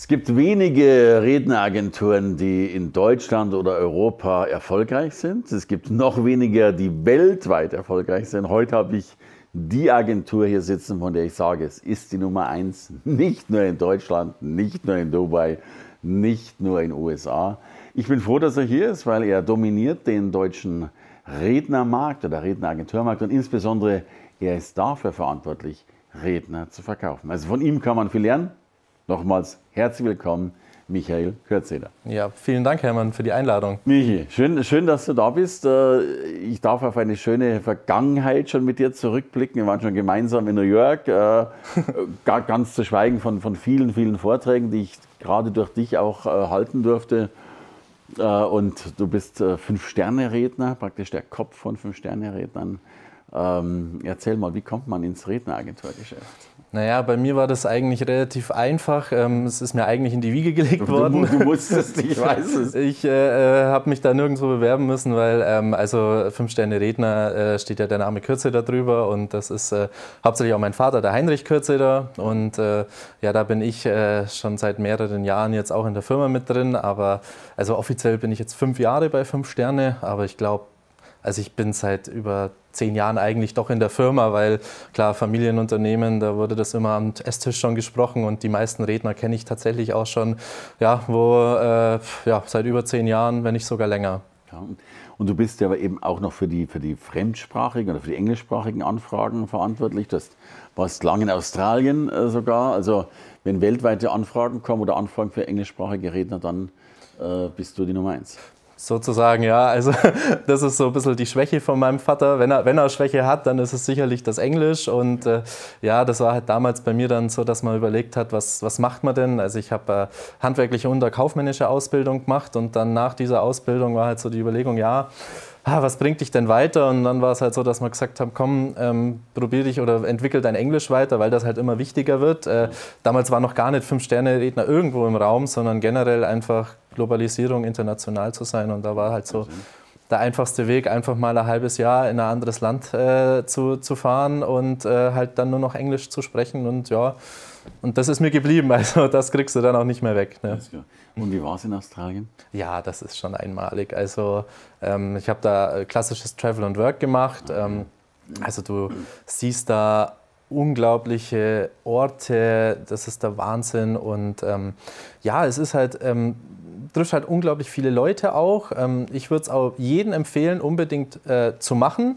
Es gibt wenige Redneragenturen, die in Deutschland oder Europa erfolgreich sind. Es gibt noch weniger, die weltweit erfolgreich sind. Heute habe ich die Agentur hier sitzen, von der ich sage, es ist die Nummer eins, nicht nur in Deutschland, nicht nur in Dubai, nicht nur in den USA. Ich bin froh, dass er hier ist, weil er dominiert den deutschen Rednermarkt oder Redneragenturmarkt und insbesondere er ist dafür verantwortlich, Redner zu verkaufen. Also von ihm kann man viel lernen. Nochmals herzlich willkommen, Michael Kürzeder. Ja, vielen Dank, Hermann, für die Einladung. Michi, schön, schön, dass du da bist. Äh, ich darf auf eine schöne Vergangenheit schon mit dir zurückblicken. Wir waren schon gemeinsam in New York, äh, ganz zu schweigen von, von vielen, vielen Vorträgen, die ich gerade durch dich auch äh, halten durfte. Und du bist Fünf-Sterne-Redner, praktisch der Kopf von Fünf-Sterne-Rednern. Ähm, erzähl mal, wie kommt man ins Redneragenturgeschäft? Naja, bei mir war das eigentlich relativ einfach. Ähm, es ist mir eigentlich in die Wiege gelegt worden. Du, du musstest, ich weiß es. Ich äh, äh habe mich da nirgendwo bewerben müssen, weil ähm, also Fünf-Sterne-Redner äh, steht ja der Name Kürze da drüber und das ist äh, hauptsächlich auch mein Vater, der Heinrich Kürze da. Und äh, ja, da bin ich äh, schon seit mehreren Jahren jetzt auch in der Firma mit drin. Aber also offiziell bin ich jetzt fünf Jahre bei Fünf Sterne, aber ich glaube, also ich bin seit über zehn Jahren eigentlich doch in der Firma, weil klar, Familienunternehmen, da wurde das immer am Esstisch schon gesprochen und die meisten Redner kenne ich tatsächlich auch schon, ja, wo, äh, ja, seit über zehn Jahren, wenn nicht sogar länger. Ja, und du bist ja aber eben auch noch für die, für die fremdsprachigen oder für die englischsprachigen Anfragen verantwortlich. Du warst lange in Australien äh, sogar. Also wenn weltweite Anfragen kommen oder Anfragen für englischsprachige Redner, dann äh, bist du die Nummer eins. Sozusagen, ja. Also das ist so ein bisschen die Schwäche von meinem Vater. Wenn er, wenn er Schwäche hat, dann ist es sicherlich das Englisch. Und äh, ja, das war halt damals bei mir dann so, dass man überlegt hat, was, was macht man denn? Also ich habe äh, handwerkliche und kaufmännische Ausbildung gemacht und dann nach dieser Ausbildung war halt so die Überlegung, ja, ah, was bringt dich denn weiter? Und dann war es halt so, dass wir gesagt haben, komm, ähm, probier dich oder entwickel dein Englisch weiter, weil das halt immer wichtiger wird. Äh, damals war noch gar nicht Fünf-Sterne-Redner irgendwo im Raum, sondern generell einfach Globalisierung, international zu sein. Und da war halt so der einfachste Weg, einfach mal ein halbes Jahr in ein anderes Land äh, zu, zu fahren und äh, halt dann nur noch Englisch zu sprechen. Und ja, und das ist mir geblieben. Also das kriegst du dann auch nicht mehr weg. Ne? Und wie war es in Australien? Ja, das ist schon einmalig. Also ähm, ich habe da klassisches Travel and Work gemacht. Ähm, also du siehst da unglaubliche Orte, das ist der Wahnsinn. Und ähm, ja, es ist halt, ähm, trifft halt unglaublich viele Leute auch. Ähm, ich würde es auch jedem empfehlen, unbedingt äh, zu machen.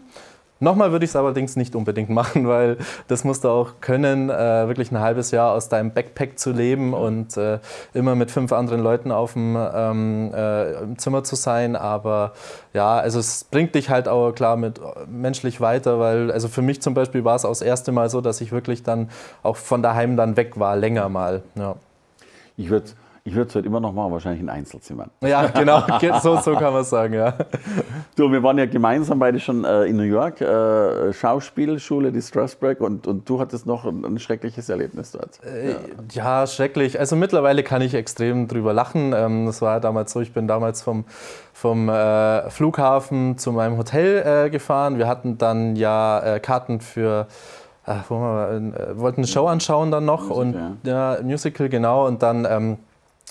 Nochmal würde ich es allerdings nicht unbedingt machen, weil das musst du auch können, äh, wirklich ein halbes Jahr aus deinem Backpack zu leben und äh, immer mit fünf anderen Leuten auf dem ähm, äh, im Zimmer zu sein. Aber ja, also es bringt dich halt auch klar mit äh, menschlich weiter, weil also für mich zum Beispiel war es auch das erste Mal so, dass ich wirklich dann auch von daheim dann weg war, länger mal. Ja. Ich würde ich würde es halt immer noch machen, wahrscheinlich in Einzelzimmern. Ja, genau, so, so kann man es sagen, ja. Du, wir waren ja gemeinsam beide schon äh, in New York, äh, Schauspielschule, die Strasbourg, und, und du hattest noch ein, ein schreckliches Erlebnis dort. Äh, ja. ja. schrecklich. Also mittlerweile kann ich extrem drüber lachen. Ähm, das war damals so, ich bin damals vom, vom äh, Flughafen zu meinem Hotel äh, gefahren. Wir hatten dann ja äh, Karten für äh, wo wir, äh, wollten eine Show anschauen dann noch Musical, und ja. ja. Musical genau und dann ähm,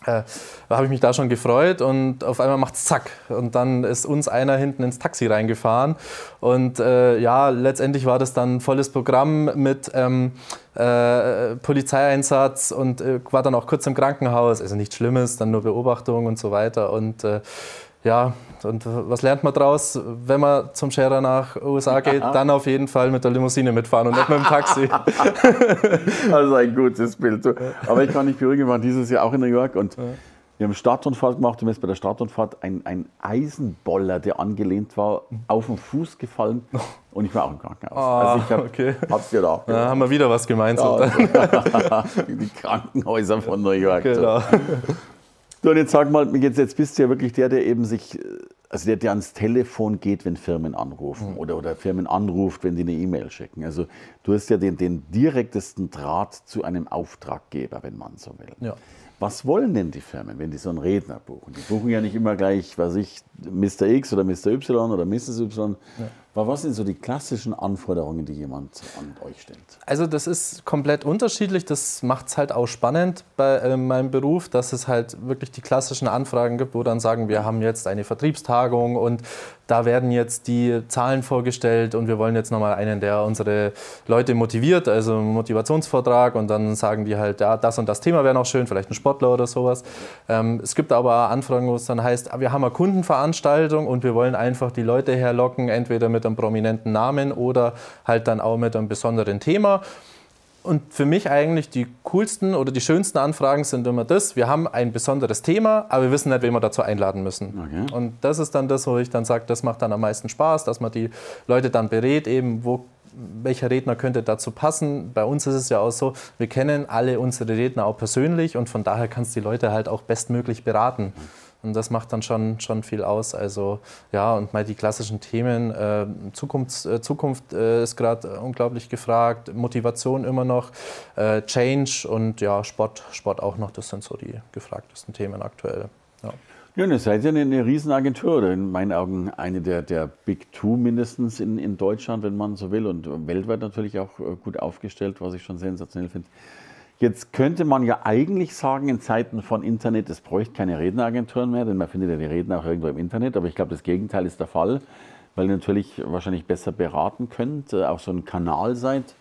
äh, da habe ich mich da schon gefreut und auf einmal macht es zack. Und dann ist uns einer hinten ins Taxi reingefahren. Und äh, ja, letztendlich war das dann volles Programm mit ähm, äh, Polizeieinsatz und äh, war dann auch kurz im Krankenhaus. Also nichts Schlimmes, dann nur Beobachtung und so weiter. Und äh, ja, und was lernt man daraus, wenn man zum Scherer nach USA geht? Dann auf jeden Fall mit der Limousine mitfahren und nicht mit dem Taxi. also ein gutes Bild. Aber ich kann nicht beruhigen, wir waren dieses Jahr auch in New York und wir haben Startunfall gemacht und mir ist bei der Startunfahrt ein, ein Eisenboller, der angelehnt war, auf den Fuß gefallen und ich war auch im Krankenhaus. Oh, also ich hab, okay. hab's dir da. Da haben wir wieder was gemeinsam. Ja, die Krankenhäuser von New York. Genau. So, und jetzt sag mal, jetzt, jetzt bist du ja wirklich der, der eben sich also der, der ans Telefon geht, wenn Firmen anrufen mhm. oder, oder Firmen anruft, wenn die eine E-Mail schicken. Also du hast ja den, den direktesten Draht zu einem Auftraggeber, wenn man so will. Ja. Was wollen denn die Firmen, wenn die so einen Redner buchen? Die buchen ja nicht immer gleich, was ich, Mr. X oder Mr. Y oder Mrs. Y. Ja. Was sind so die klassischen Anforderungen, die jemand an euch stellt? Also das ist komplett unterschiedlich. Das macht es halt auch spannend bei äh, meinem Beruf, dass es halt wirklich die klassischen Anfragen gibt, wo dann sagen, wir haben jetzt eine Vertriebstagung und da werden jetzt die Zahlen vorgestellt und wir wollen jetzt nochmal einen, der unsere Leute motiviert, also einen Motivationsvortrag und dann sagen die halt, ja, das und das Thema wäre noch schön, vielleicht ein Sportler oder sowas. Ähm, es gibt aber Anfragen, wo es dann heißt, wir haben eine Kundenveranstaltung und wir wollen einfach die Leute herlocken, entweder mit einem prominenten Namen oder halt dann auch mit einem besonderen Thema. Und für mich eigentlich die coolsten oder die schönsten Anfragen sind immer das, wir haben ein besonderes Thema, aber wir wissen nicht, wen wir dazu einladen müssen. Okay. Und das ist dann das, wo ich dann sage, das macht dann am meisten Spaß, dass man die Leute dann berät, eben wo welcher Redner könnte dazu passen. Bei uns ist es ja auch so, wir kennen alle unsere Redner auch persönlich und von daher kannst du die Leute halt auch bestmöglich beraten. Und das macht dann schon, schon viel aus. Also ja, und mal die klassischen Themen. Äh, Zukunft, äh, Zukunft äh, ist gerade unglaublich gefragt, Motivation immer noch, äh, Change und ja, Sport, Sport auch noch. Das sind so die gefragtesten Themen aktuell. Ja. Ja, ihr seid ja eine, eine Riesenagentur oder in meinen Augen eine der, der Big Two mindestens in, in Deutschland, wenn man so will, und weltweit natürlich auch äh, gut aufgestellt, was ich schon sensationell finde. Jetzt könnte man ja eigentlich sagen, in Zeiten von Internet, es bräuchte keine Redneragenturen mehr, denn man findet ja die Redner auch irgendwo im Internet. Aber ich glaube, das Gegenteil ist der Fall, weil ihr natürlich wahrscheinlich besser beraten könnt, äh, auch so ein Kanal seid.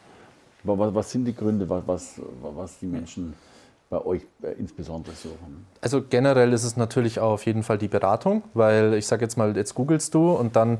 Was, was sind die Gründe, was, was die Menschen bei euch äh, insbesondere suchen? Also generell ist es natürlich auch auf jeden Fall die Beratung, weil ich sage jetzt mal, jetzt googelst du und dann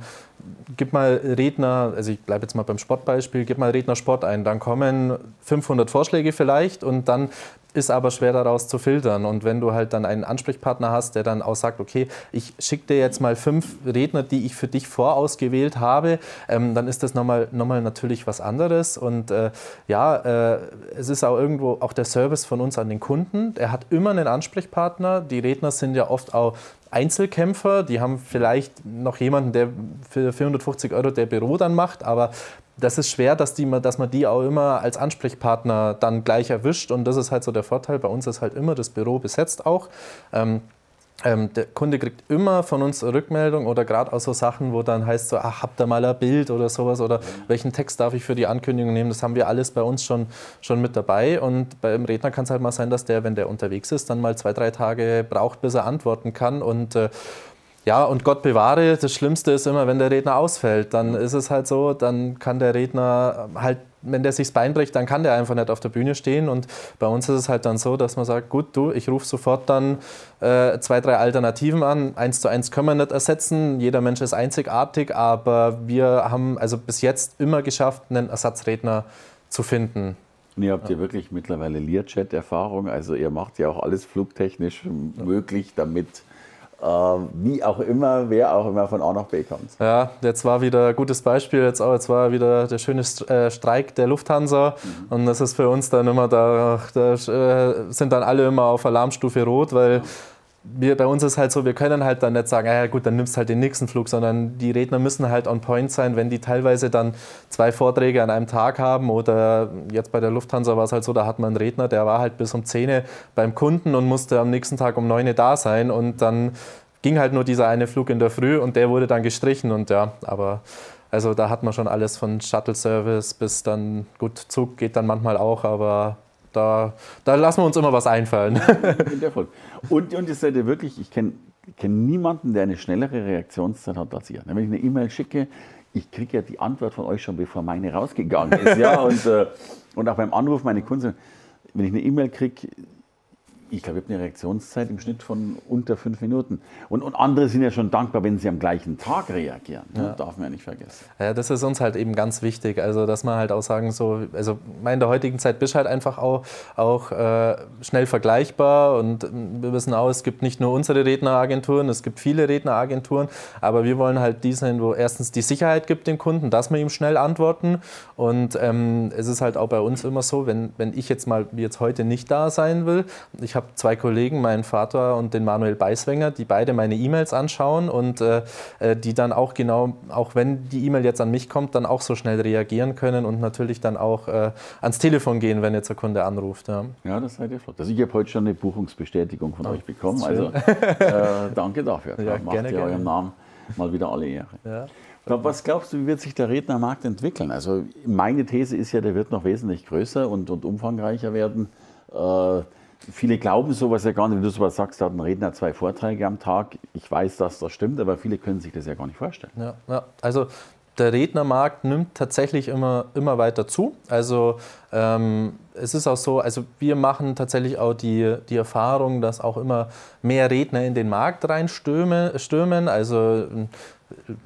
gib mal Redner, also ich bleibe jetzt mal beim Sportbeispiel, gib mal Redner Sport ein, dann kommen 500 Vorschläge vielleicht und dann ist aber schwer daraus zu filtern. Und wenn du halt dann einen Ansprechpartner hast, der dann auch sagt, okay, ich schicke dir jetzt mal fünf Redner, die ich für dich vorausgewählt habe, ähm, dann ist das nochmal noch natürlich was anderes. Und äh, ja, äh, es ist auch irgendwo auch der Service von uns an den Kunden. Er hat immer einen Ansprechpartner. Die Redner sind ja oft auch Einzelkämpfer, die haben vielleicht noch jemanden, der für 450 Euro der Büro dann macht, aber das ist schwer, dass, die, dass man die auch immer als Ansprechpartner dann gleich erwischt. Und das ist halt so der Vorteil. Bei uns ist halt immer das Büro besetzt auch. Ähm, ähm, der Kunde kriegt immer von uns Rückmeldung oder gerade auch so Sachen, wo dann heißt so, ach, habt ihr mal ein Bild oder sowas oder welchen Text darf ich für die Ankündigung nehmen, das haben wir alles bei uns schon, schon mit dabei. Und beim Redner kann es halt mal sein, dass der, wenn der unterwegs ist, dann mal zwei, drei Tage braucht, bis er antworten kann. Und äh, ja, und Gott bewahre, das Schlimmste ist immer, wenn der Redner ausfällt. Dann ist es halt so, dann kann der Redner halt, wenn der sich das Bein bricht, dann kann der einfach nicht auf der Bühne stehen. Und bei uns ist es halt dann so, dass man sagt, gut, du, ich rufe sofort dann äh, zwei, drei Alternativen an. Eins zu eins können wir nicht ersetzen. Jeder Mensch ist einzigartig, aber wir haben also bis jetzt immer geschafft, einen Ersatzredner zu finden. Und ihr habt ja wirklich mittlerweile Learjet-Erfahrung, also ihr macht ja auch alles flugtechnisch möglich, damit wie auch immer, wer auch immer von A nach B kommt. Ja, jetzt war wieder ein gutes Beispiel, jetzt, auch, jetzt war wieder der schöne äh, Streik der Lufthansa mhm. und das ist für uns dann immer, da, da äh, sind dann alle immer auf Alarmstufe Rot, weil wir, bei uns ist halt so, wir können halt dann nicht sagen, ah ja gut, dann nimmst halt den nächsten Flug, sondern die Redner müssen halt on point sein, wenn die teilweise dann zwei Vorträge an einem Tag haben oder jetzt bei der Lufthansa war es halt so, da hat man einen Redner, der war halt bis um 10 beim Kunden und musste am nächsten Tag um 9 da sein und dann ging halt nur dieser eine Flug in der Früh und der wurde dann gestrichen und ja, aber also da hat man schon alles von Shuttle-Service bis dann, gut, Zug geht dann manchmal auch, aber da, da lassen wir uns immer was einfallen. Und, und ihr seid ja wirklich, ich kenne kenn niemanden, der eine schnellere Reaktionszeit hat als ihr. Wenn ich eine E-Mail schicke, ich kriege ja die Antwort von euch schon, bevor meine rausgegangen ist. Ja? Und, äh, und auch beim Anruf meine Kunden, wenn ich eine E-Mail kriege, ich glaube, ich habe eine Reaktionszeit im Schnitt von unter fünf Minuten. Und, und andere sind ja schon dankbar, wenn sie am gleichen Tag reagieren. Ne? Ja. Darf man ja nicht vergessen. Ja, das ist uns halt eben ganz wichtig. Also, dass man halt auch sagen, so, also in der heutigen Zeit bist du halt einfach auch, auch äh, schnell vergleichbar. Und wir wissen auch, es gibt nicht nur unsere Redneragenturen, es gibt viele Redneragenturen. Aber wir wollen halt die sein, wo erstens die Sicherheit gibt dem Kunden, dass wir ihm schnell antworten. Und ähm, es ist halt auch bei uns immer so, wenn, wenn ich jetzt mal wie jetzt heute nicht da sein will, ich habe habe zwei Kollegen, meinen Vater und den Manuel Beiswenger, die beide meine E-Mails anschauen und äh, äh, die dann auch genau, auch wenn die E-Mail jetzt an mich kommt, dann auch so schnell reagieren können und natürlich dann auch äh, ans Telefon gehen, wenn jetzt der Kunde anruft. Ja, ja das seid ihr flott. Also ich habe heute schon eine Buchungsbestätigung von oh, euch bekommen. Also äh, danke dafür. Ja, Macht gerne, ihr gerne. eurem Namen mal wieder alle Ehre. Ja. Was glaubst du, wie wird sich der Rednermarkt entwickeln? Also meine These ist ja, der wird noch wesentlich größer und, und umfangreicher werden. Äh, viele glauben sowas ja gar nicht, wenn du sowas sagst, da hat ein Redner zwei Vorträge am Tag. Ich weiß, dass das stimmt, aber viele können sich das ja gar nicht vorstellen. Ja, ja. also der Rednermarkt nimmt tatsächlich immer, immer weiter zu. Also ähm, es ist auch so, also wir machen tatsächlich auch die, die Erfahrung, dass auch immer mehr Redner in den Markt reinstürmen. Also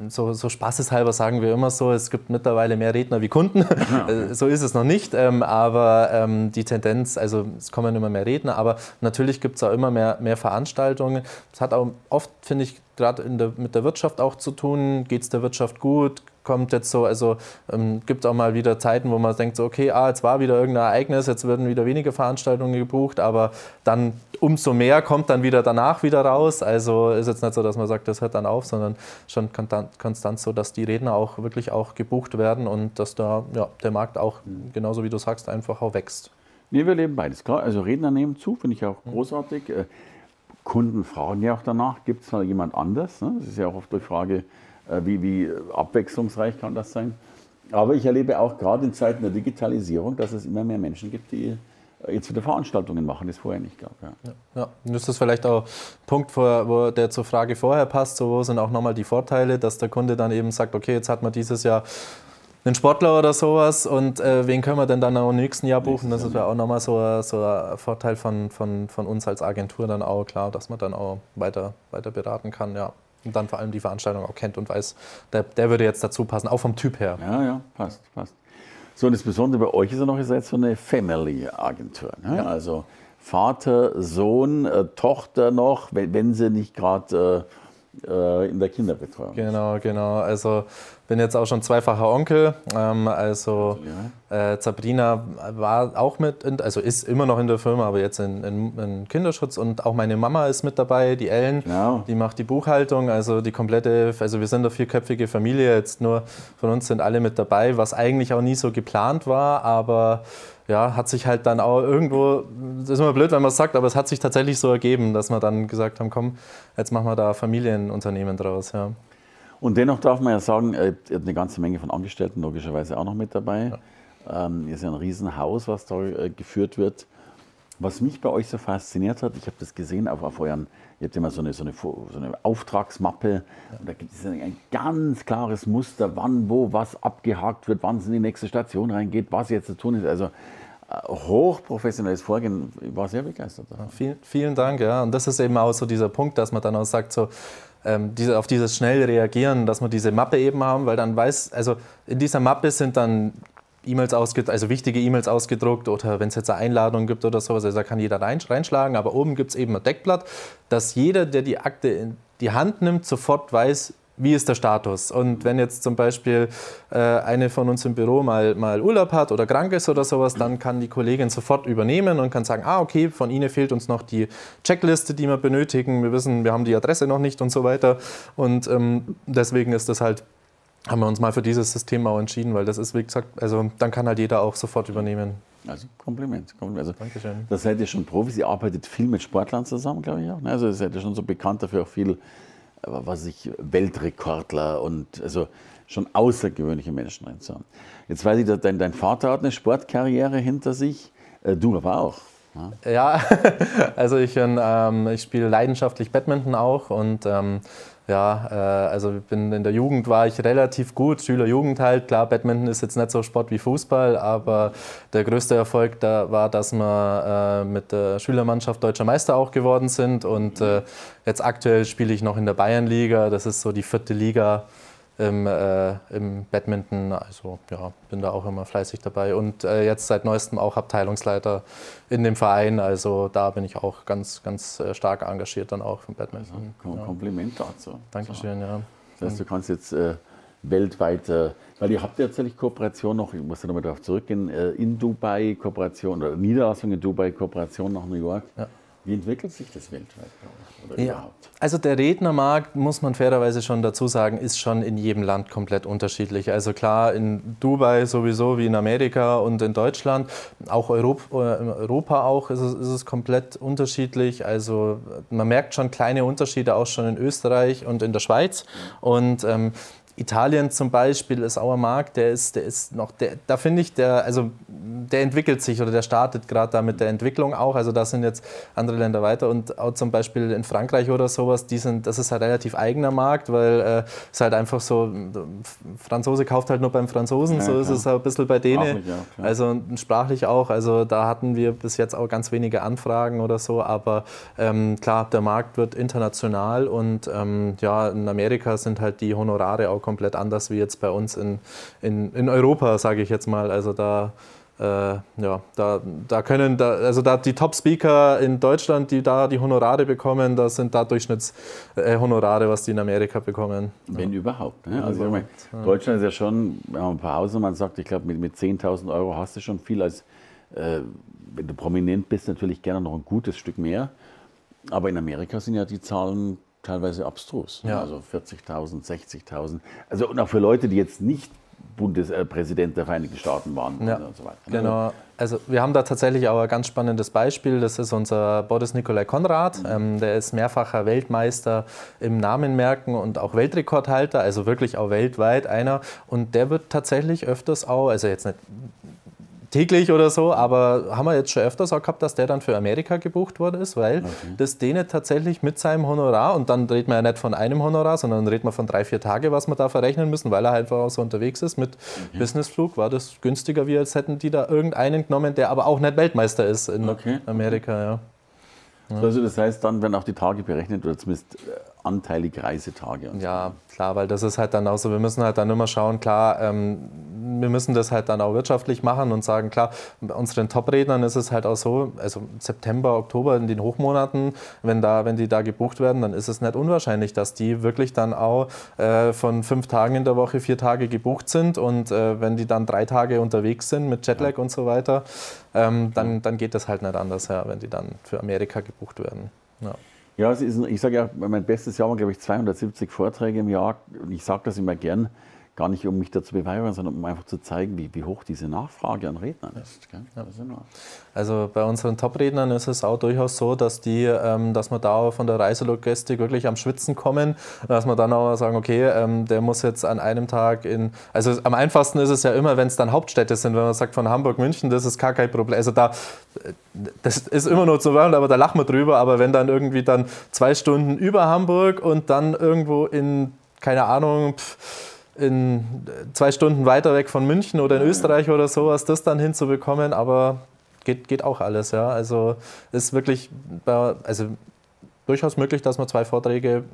so, so spaßeshalber sagen wir immer so, es gibt mittlerweile mehr Redner wie Kunden. Okay. so ist es noch nicht, ähm, aber ähm, die Tendenz, also es kommen immer mehr Redner, aber natürlich gibt es auch immer mehr, mehr Veranstaltungen. Es hat auch oft, finde ich, gerade mit der Wirtschaft auch zu tun. Geht es der Wirtschaft gut? Kommt jetzt so, also ähm, gibt auch mal wieder Zeiten, wo man denkt, so, okay, ah, jetzt war wieder irgendein Ereignis, jetzt werden wieder weniger Veranstaltungen gebucht, aber dann umso mehr kommt dann wieder danach wieder raus. Also ist jetzt nicht so, dass man sagt, das hört dann auf, sondern schon konstant so, dass die Redner auch wirklich auch gebucht werden und dass da ja, der Markt auch, genauso wie du sagst, einfach auch wächst. Nee, wir leben beides. Klar, also Redner nehmen zu, finde ich auch großartig. Mhm. Kunden fragen ja auch danach, gibt es mal jemand anders? Ne? Das ist ja auch oft die Frage, äh, wie, wie abwechslungsreich kann das sein? Aber ich erlebe auch gerade in Zeiten der Digitalisierung, dass es immer mehr Menschen gibt, die äh, jetzt wieder Veranstaltungen machen, das vorher nicht gab. Ja. Ja, ja. Und das ist vielleicht auch ein Punkt, wo, der zur Frage vorher passt. So, wo sind auch nochmal die Vorteile, dass der Kunde dann eben sagt, okay, jetzt hat man dieses Jahr einen Sportler oder sowas und äh, wen können wir denn dann auch im nächsten Jahr buchen? Das wäre auch nochmal so, so ein Vorteil von, von, von uns als Agentur dann auch, klar, dass man dann auch weiter, weiter beraten kann, ja. Und dann vor allem die Veranstaltung auch kennt und weiß, der, der würde jetzt dazu passen, auch vom Typ her. Ja, ja, passt, passt. So, und das Besondere bei euch ist ja noch, ihr seid so eine Family-Agentur. Ne? Ja. Also Vater, Sohn, äh, Tochter noch, wenn, wenn sie nicht gerade äh, äh, in der Kinderbetreuung Genau, genau. Also bin jetzt auch schon zweifacher Onkel. Ähm, also äh, Sabrina war auch mit, in, also ist immer noch in der Firma, aber jetzt in, in, in, Kinderschutz. Und auch meine Mama ist mit dabei, die Ellen, genau. die macht die Buchhaltung. Also die komplette, also wir sind eine vierköpfige Familie. Jetzt nur von uns sind alle mit dabei, was eigentlich auch nie so geplant war, aber ja, hat sich halt dann auch irgendwo, das ist immer blöd, wenn man es sagt, aber es hat sich tatsächlich so ergeben, dass wir dann gesagt haben, komm, jetzt machen wir da Familienunternehmen draus. Ja. Und dennoch darf man ja sagen, er hat eine ganze Menge von Angestellten logischerweise auch noch mit dabei. Ja. Ähm, ist ja ein Riesenhaus, was da äh, geführt wird. Was mich bei euch so fasziniert hat, ich habe das gesehen auf, auf euren, ihr habt immer so eine, so eine, so eine Auftragsmappe da gibt es ein ganz klares Muster, wann, wo, was abgehakt wird, wann es in die nächste Station reingeht, was jetzt zu tun ist. Also hochprofessionelles Vorgehen. Ich war sehr begeistert. Ja, vielen, vielen Dank, ja. Und das ist eben auch so dieser Punkt, dass man dann auch sagt, so, ähm, diese, auf dieses schnell reagieren, dass wir diese Mappe eben haben, weil dann weiß, also in dieser Mappe sind dann E-Mails ausgedruckt, also wichtige E-Mails ausgedruckt oder wenn es jetzt eine Einladung gibt oder sowas, also da kann jeder reinschlagen, aber oben gibt es eben ein Deckblatt, dass jeder, der die Akte in die Hand nimmt, sofort weiß, wie ist der Status? Und wenn jetzt zum Beispiel äh, eine von uns im Büro mal, mal Urlaub hat oder krank ist oder sowas, dann kann die Kollegin sofort übernehmen und kann sagen, ah, okay, von Ihnen fehlt uns noch die Checkliste, die wir benötigen. Wir wissen, wir haben die Adresse noch nicht und so weiter. Und ähm, deswegen ist das halt haben wir uns mal für dieses System auch entschieden, weil das ist, wie gesagt, also dann kann halt jeder auch sofort übernehmen. Also Kompliment. Kompliment. Also, Dankeschön. Das seid ihr schon Profis, ihr arbeitet viel mit Sportlern zusammen, glaube ich auch. Ne? Also seid ihr schon so bekannt dafür, auch viel was ich, Weltrekordler und also schon außergewöhnliche Menschen drin haben. Jetzt weiß ich, dein, dein Vater hat eine Sportkarriere hinter sich, äh, du aber auch. Ja, ja also ich, ähm, ich spiele leidenschaftlich Badminton auch und ähm, ja, äh, also bin in der Jugend war ich relativ gut, Schüler-Jugend halt. Klar, Badminton ist jetzt nicht so Sport wie Fußball, aber der größte Erfolg da war, dass wir äh, mit der Schülermannschaft deutscher Meister auch geworden sind. Und äh, jetzt aktuell spiele ich noch in der Bayernliga. Das ist so die vierte Liga im, äh, im Badminton. Also ja, bin da auch immer fleißig dabei und äh, jetzt seit neuestem auch Abteilungsleiter in dem Verein. Also da bin ich auch ganz, ganz äh, stark engagiert dann auch im Badminton. Also, Kompliment dazu. Dankeschön, ja. Das heißt, du kannst jetzt äh, weltweit, äh, weil ihr habt ja tatsächlich Kooperation noch, ich muss da nochmal darauf zurückgehen, äh, in Dubai Kooperation oder Niederlassung in Dubai Kooperation nach New York. Ja. Wie entwickelt sich das weltweit oder ja. überhaupt? Also der Rednermarkt, muss man fairerweise schon dazu sagen, ist schon in jedem Land komplett unterschiedlich. Also klar, in Dubai sowieso wie in Amerika und in Deutschland, auch Europa, in Europa auch ist es, ist es komplett unterschiedlich. Also man merkt schon kleine Unterschiede auch schon in Österreich und in der Schweiz. Und ähm, Italien zum Beispiel ist auch ein Markt, der ist, der ist noch, der, da finde ich, der, also der entwickelt sich oder der startet gerade da mit der Entwicklung auch. Also da sind jetzt andere Länder weiter und auch zum Beispiel in Frankreich oder sowas, die sind, das ist halt relativ eigener Markt, weil äh, es halt einfach so, Franzose kauft halt nur beim Franzosen, ja, so klar. ist es ein bisschen bei denen. Ja, also sprachlich auch. Also da hatten wir bis jetzt auch ganz wenige Anfragen oder so, aber ähm, klar, der Markt wird international und ähm, ja, in Amerika sind halt die Honorare auch komplett anders wie jetzt bei uns in, in, in Europa, sage ich jetzt mal. Also da, äh, ja, da, da können, da, also da die Top-Speaker in Deutschland, die da die Honorare bekommen, das sind da Durchschnittshonorare, äh, was die in Amerika bekommen. Wenn ja. überhaupt. Ne? Also überhaupt, meine, Deutschland ist ja schon, wenn man ein paar Hausnummern sagt, ich glaube, mit, mit 10.000 Euro hast du schon viel als, äh, wenn du prominent bist, natürlich gerne noch ein gutes Stück mehr. Aber in Amerika sind ja die Zahlen teilweise abstrus. Ja. Also 40.000, 60.000. Also und auch für Leute, die jetzt nicht Bundespräsident der Vereinigten Staaten waren ja. und so weiter. Genau. Also wir haben da tatsächlich auch ein ganz spannendes Beispiel. Das ist unser Boris Nikolai Konrad. Mhm. Ähm, der ist mehrfacher Weltmeister im Namenmerken und auch Weltrekordhalter, also wirklich auch weltweit einer. Und der wird tatsächlich öfters auch, also jetzt nicht täglich oder so, aber haben wir jetzt schon öfters auch gehabt, dass der dann für Amerika gebucht worden ist, weil okay. das denen tatsächlich mit seinem Honorar, und dann redet man ja nicht von einem Honorar, sondern redet man von drei, vier Tage, was man da verrechnen müssen, weil er halt einfach so unterwegs ist mit okay. Businessflug, war das günstiger, wie als hätten die da irgendeinen genommen, der aber auch nicht Weltmeister ist in okay. Amerika, ja. Ja. Also das heißt, dann werden auch die Tage berechnet oder zumindest äh, anteilig Reisetage. ja, so. klar, weil das ist halt dann auch so, wir müssen halt dann immer schauen, klar, ähm, wir müssen das halt dann auch wirtschaftlich machen und sagen, klar, bei unseren Top-Rednern ist es halt auch so, also September, Oktober in den Hochmonaten, wenn, da, wenn die da gebucht werden, dann ist es nicht unwahrscheinlich, dass die wirklich dann auch äh, von fünf Tagen in der Woche vier Tage gebucht sind und äh, wenn die dann drei Tage unterwegs sind mit Jetlag ja. und so weiter, ähm, dann, dann geht das halt nicht anders, ja, wenn die dann für Amerika gebucht werden. Ja. Ja, ist, ich sage ja, mein bestes Jahr war, glaube ich, 270 Vorträge im Jahr. Ich sage das immer gern gar nicht, um mich dazu beweihräuchern, sondern um einfach zu zeigen, wie, wie hoch diese Nachfrage an Rednern ist. Ja. Also bei unseren Top-Rednern ist es auch durchaus so, dass, die, ähm, dass wir da von der Reiselogistik wirklich am Schwitzen kommen, dass wir dann auch sagen, okay, ähm, der muss jetzt an einem Tag in, also am einfachsten ist es ja immer, wenn es dann Hauptstädte sind, wenn man sagt von Hamburg, München, das ist gar kein Problem. Also da, das ist immer nur zu hören, aber da lachen wir drüber, aber wenn dann irgendwie dann zwei Stunden über Hamburg und dann irgendwo in, keine Ahnung, pff, in zwei Stunden weiter weg von München oder in Österreich oder sowas, das dann hinzubekommen, aber geht, geht auch alles, ja. Also ist wirklich, also durchaus möglich, dass man zwei Vorträge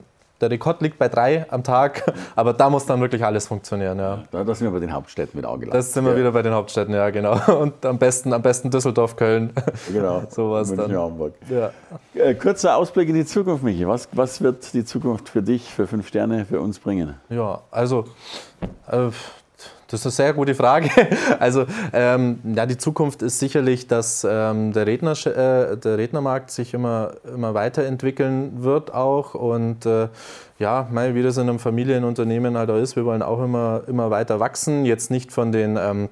der Rekord liegt bei drei am Tag, aber da muss dann wirklich alles funktionieren. Ja. Da, da sind wir bei den Hauptstädten mit angelangt. Das sind wir ja. wieder bei den Hauptstädten, ja, genau. Und am besten, am besten Düsseldorf, Köln. Genau. Sowas München, dann. Hamburg. Ja. Äh, kurzer Ausblick in die Zukunft, Michi. Was, was wird die Zukunft für dich, für fünf Sterne, für uns bringen? Ja, also. Äh, das ist eine sehr gute Frage. Also ähm, ja, die Zukunft ist sicherlich, dass ähm, der, Redner, äh, der Rednermarkt sich immer, immer weiterentwickeln wird auch. Und äh, ja, wie das in einem Familienunternehmen halt auch ist, wir wollen auch immer, immer weiter wachsen. Jetzt nicht von den... Ähm,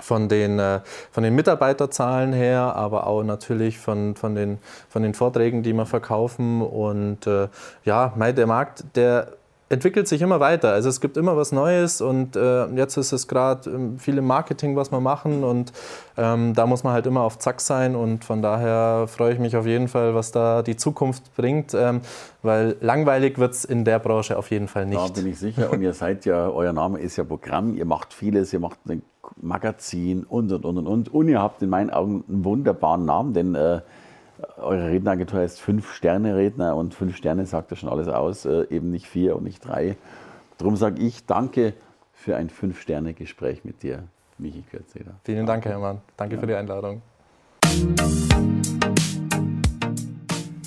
von den, äh, von den Mitarbeiterzahlen her, aber auch natürlich von, von, den, von den Vorträgen, die wir verkaufen. Und äh, ja, der Markt, der entwickelt sich immer weiter. Also es gibt immer was Neues und äh, jetzt ist es gerade ähm, viel im Marketing, was wir machen und ähm, da muss man halt immer auf Zack sein und von daher freue ich mich auf jeden Fall, was da die Zukunft bringt, ähm, weil langweilig wird es in der Branche auf jeden Fall nicht. Da bin ich sicher und ihr seid ja, euer Name ist ja Programm, ihr macht vieles, ihr macht ein Magazin und und und und und und ihr habt in meinen Augen einen wunderbaren Namen, denn äh, eure Redneragentur heißt Fünf-Sterne-Redner und fünf Sterne sagt ja schon alles aus, äh, eben nicht vier und nicht drei. Darum sage ich danke für ein Fünf-Sterne-Gespräch mit dir, Michi Kürzeder. Vielen Dank, Hermann. Danke ja. für die Einladung.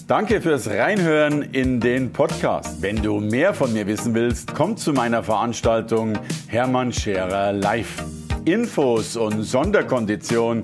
Danke fürs Reinhören in den Podcast. Wenn du mehr von mir wissen willst, komm zu meiner Veranstaltung Hermann Scherer Live. Infos und Sonderkonditionen